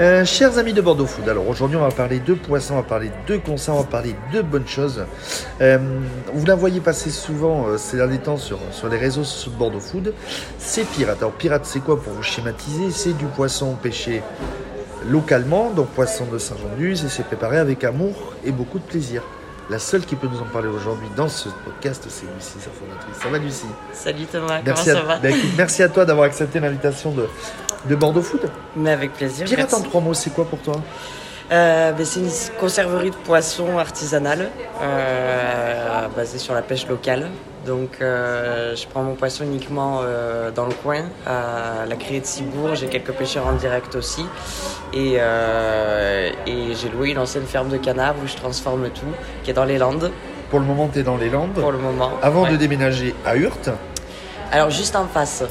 Euh, chers amis de Bordeaux Food, alors aujourd'hui on va parler de poissons, on va parler de concerts, on va parler de bonnes choses. Euh, vous la voyez passer souvent euh, ces derniers temps sur, sur les réseaux sociaux de Bordeaux Food. C'est pirate. Alors pirate c'est quoi pour vous schématiser? C'est du poisson pêché localement, donc poisson de Saint-Jean-de-Luz, et c'est préparé avec amour et beaucoup de plaisir. La seule qui peut nous en parler aujourd'hui dans ce podcast, c'est Lucie, sa fondatrice. Ça va Lucie? Salut Thomas, merci comment à, ça va? Bah, écoute, merci à toi d'avoir accepté l'invitation de, de Bordeaux Food. Mais avec plaisir. Pirate en trois mots, c'est quoi pour toi? Euh, ben, c'est une conserverie de poissons artisanale euh, basée sur la pêche locale. Donc euh, je prends mon poisson uniquement euh, dans le coin, à la criée de Cibourg. J'ai quelques pêcheurs en direct aussi. Et, et j'ai loué une ancienne ferme de canards où je transforme tout, qui est dans les Landes Pour le moment, tu es dans les Landes. pour le moment. Avant Ouais. de déménager à Hurte, Alors juste en face.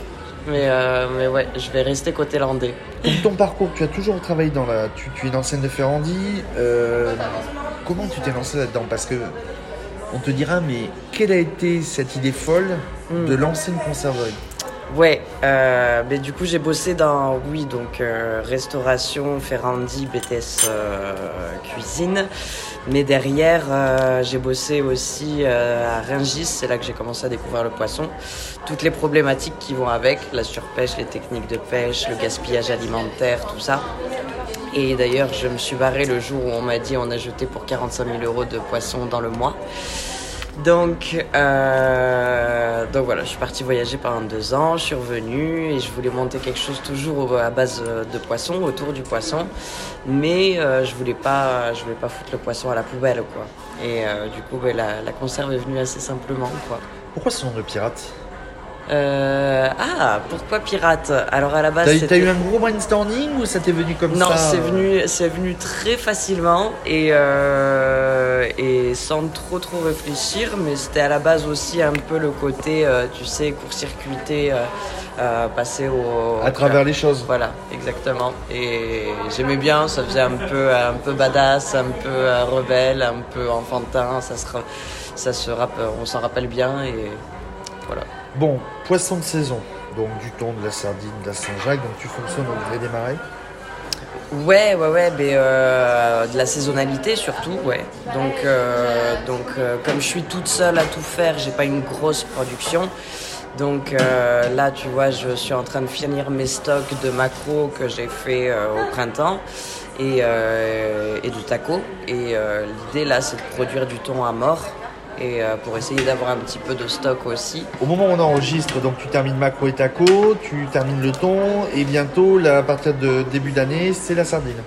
Mais, euh, mais ouais, je vais rester côté landais. donc ton parcours, tu as toujours travaillé dans la. Tu, tu es une ancienne de Ferrandi. euh, comment tu t'es lancé là-dedans? Parce que on te dira, mais quelle a été cette idée folle de Hmm. lancer une conserverie? Ouais, euh, mais du coup j'ai bossé dans, oui, donc euh, restauration, Ferrandi, BTS euh, cuisine. Mais derrière, euh, j'ai bossé aussi euh, à Ringis, c'est là que j'ai commencé à découvrir le poisson. Toutes les problématiques qui vont avec, la surpêche, les techniques de pêche, le gaspillage alimentaire, tout ça. Et d'ailleurs, je me suis barré le jour où on m'a dit on a jeté pour 45 000 euros de poissons dans le mois. Donc, euh, donc voilà, je suis partie voyager pendant deux ans, je suis revenue et je voulais monter quelque chose toujours à base de poisson, autour du poisson, mais euh, je voulais pas, je voulais pas foutre le poisson à la poubelle quoi. Et euh, du coup, ben, la, la conserve est venue assez simplement quoi. Pourquoi ce nom de pirate? Euh, ah, pourquoi pirate? Alors à la base, T'as eu un gros brainstorming ou ça t'est venu comme non, ça c'est euh, venu, c'est venu très facilement et, euh, et sans trop trop réfléchir, mais c'était à la base aussi un peu le côté, euh, tu sais, court-circuiter, euh, euh, passer au... À travers les choses. Voilà, exactement. Et j'aimais bien, ça faisait un peu, un peu badass, un peu rebelle, un peu enfantin, ça se, ça se on s'en rappelle bien et voilà. Bon, poisson de saison. Donc du thon, de la sardine, de la Saint-Jacques. Donc tu fonctionnes au gré des marais. Ouais, ouais, ouais, mais euh, de la saisonnalité surtout, ouais. Donc, euh, donc euh, comme je suis toute seule à tout faire, j'ai pas une grosse production. Donc là, tu vois, je suis en train de finir mes stocks de macros que j'ai fait au printemps et, et de tacos. Et l'idée là, c'est de produire du thon à mort et euh, pour essayer d'avoir un petit peu de stock aussi. Au moment où on enregistre, donc tu termines macro et taco, tu termines le thon, et bientôt, là, à partir de début d'année, c'est la sardine.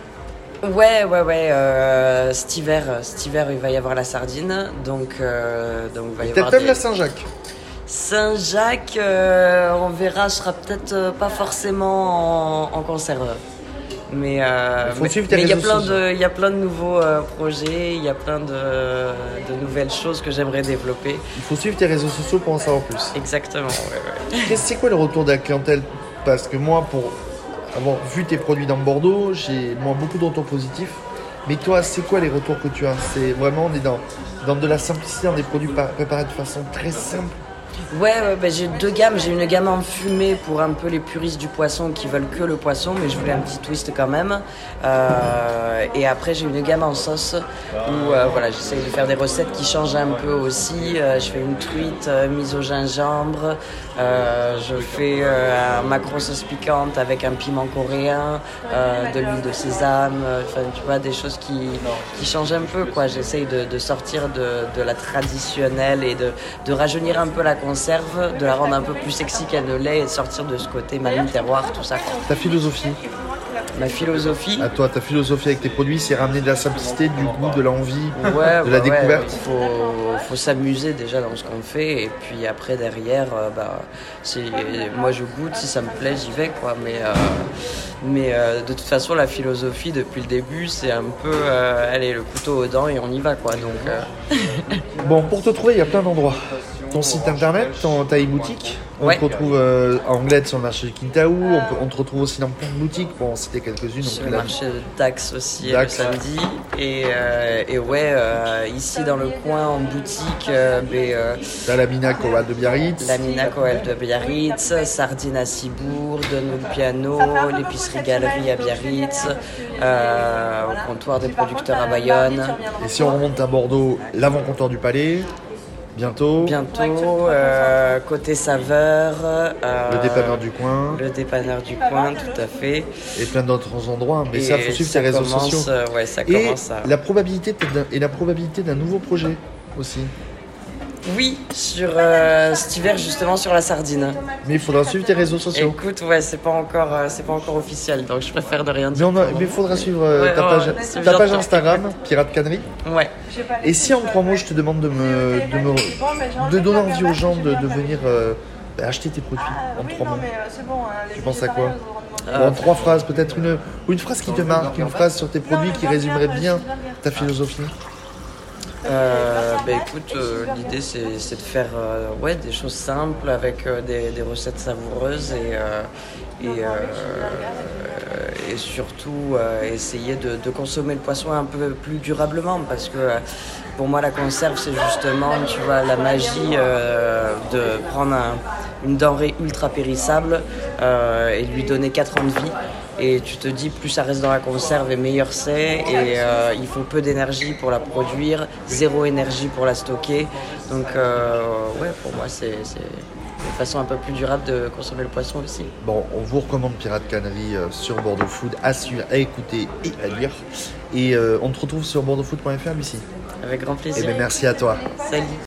Ouais, ouais, ouais. euh, cet hiver, cet hiver, il va y avoir la sardine, donc euh, donc il va y Peut-être avoir des... la Saint-Jacques? Saint-Jacques, euh, on verra, sera peut-être euh, pas forcément en, en conserve. Mais euh, Il y a plein sociaux. de, il y a plein de nouveaux euh, projets, il y a plein de, de nouvelles choses que j'aimerais développer. Il faut suivre tes réseaux sociaux pour en savoir plus. Exactement. ouais, C'est quoi le retour de la clientèle? Parce que moi, pour avoir vu tes produits dans Bordeaux, j'ai moi beaucoup de retours positifs. Mais toi, c'est quoi les retours que tu as? C'est vraiment, on est dans, dans de la simplicité, dans des produits par- préparés de façon très simple? Ouais, ouais, bah, j'ai deux gammes. J'ai une gamme en fumée pour un peu les puristes du poisson qui veulent que le poisson, mais je voulais un petit twist quand même. Euh, et après, j'ai une gamme en sauce où euh, voilà, j'essaye de faire des recettes qui changent un peu aussi. Euh, je fais une truite euh, mise au gingembre. Euh, je fais euh, un macro sauce piquante avec un piment coréen, de l'huile de sésame. Enfin, tu vois, des choses qui, qui changent un peu, quoi. J'essaye de, de sortir de, de la traditionnelle et de, de rajeunir un peu la conserve, de la rendre un peu plus sexy qu'elle ne l'est et de sortir de ce côté mamie terroir, tout ça. Ta philosophie, Ma philosophie. à toi, ta philosophie avec tes produits, c'est ramener de la simplicité, du goût, de l'envie, Ouais, de la bah ouais, découverte. Il faut, faut s'amuser déjà dans ce qu'on fait et puis après derrière, euh, bah, moi je goûte, si ça me plaît j'y vais quoi. Mais, euh, mais euh, de toute façon la philosophie depuis le début c'est un peu, euh, allez le couteau aux dents et on y va quoi. Donc Bon, pour te trouver, il y a plein d'endroits. Ton site internet, ton, ta e-boutique. On Ouais. te retrouve euh, à Anglette sur le marché de Kintaou. On, peut- on te retrouve aussi dans plein de boutiques pour en citer quelques-unes. Sur le marché de Dax aussi Dax. le samedi. Et, euh, et ouais, euh, ici dans le coin en boutique, euh, ben, T'as la Mina Kowa de Biarritz. la Mina Coel de Biarritz, Sardine à Cibourg, Donald Piano, l'épicerie Galerie à Biarritz, au comptoir des producteurs à Bayonne. Et si on remonte à Bordeaux, l'avant-comptoir du Palais. Bientôt. Bientôt, euh, côté saveur. euh, Le dépanneur du coin. Le dépanneur du coin, tout à fait. Et plein d'autres endroits. Mais Et ça, faut suivre ça tes réseaux commence, sociaux. euh, ouais, ça Et commence à... la probabilité d'un- et la probabilité d'un nouveau projet aussi. Oui, sur euh, cet hiver justement sur la sardine. Mais il faudra suivre tes réseaux sociaux. Écoute, ouais, c'est pas encore, euh, c'est pas encore officiel, donc je préfère de rien Mais dire. mais il faudra suivre euh, Ouais, ta ouais, page, ta page. Instagram, Pirate Cannerie. Ouais. Et si en trois mots, je te demande de me, de me- de donner envie aux gens de, de venir euh, acheter tes produits en trois mots. Tu penses à quoi Euh, Bon, en trois phrases, peut-être une, ou une phrase qui te marque, une phrase sur tes produits qui résumerait bien ta philosophie. Euh, bah écoute, euh, l'idée c'est, c'est de faire euh, ouais, des choses simples avec des, des recettes savoureuses et, et, et surtout essayer de, de consommer le poisson un peu plus durablement parce que pour moi la conserve c'est justement tu vois la magie de prendre un- une denrée ultra périssable et lui donner 4 ans de vie et tu te dis plus ça reste dans la conserve et meilleur c'est et euh, il faut peu d'énergie pour la produire, zéro énergie pour la stocker. Donc euh, ouais pour moi c'est une façon un peu plus durable de consommer le poisson aussi. Bon, on vous recommande Pirate Cannerie euh, sur Bordeaux Food, à suivre, à écouter et à lire. Et euh, on te retrouve sur bordeauxfood.fr, Lucie. Avec grand Et plaisir. bien merci à toi. Salut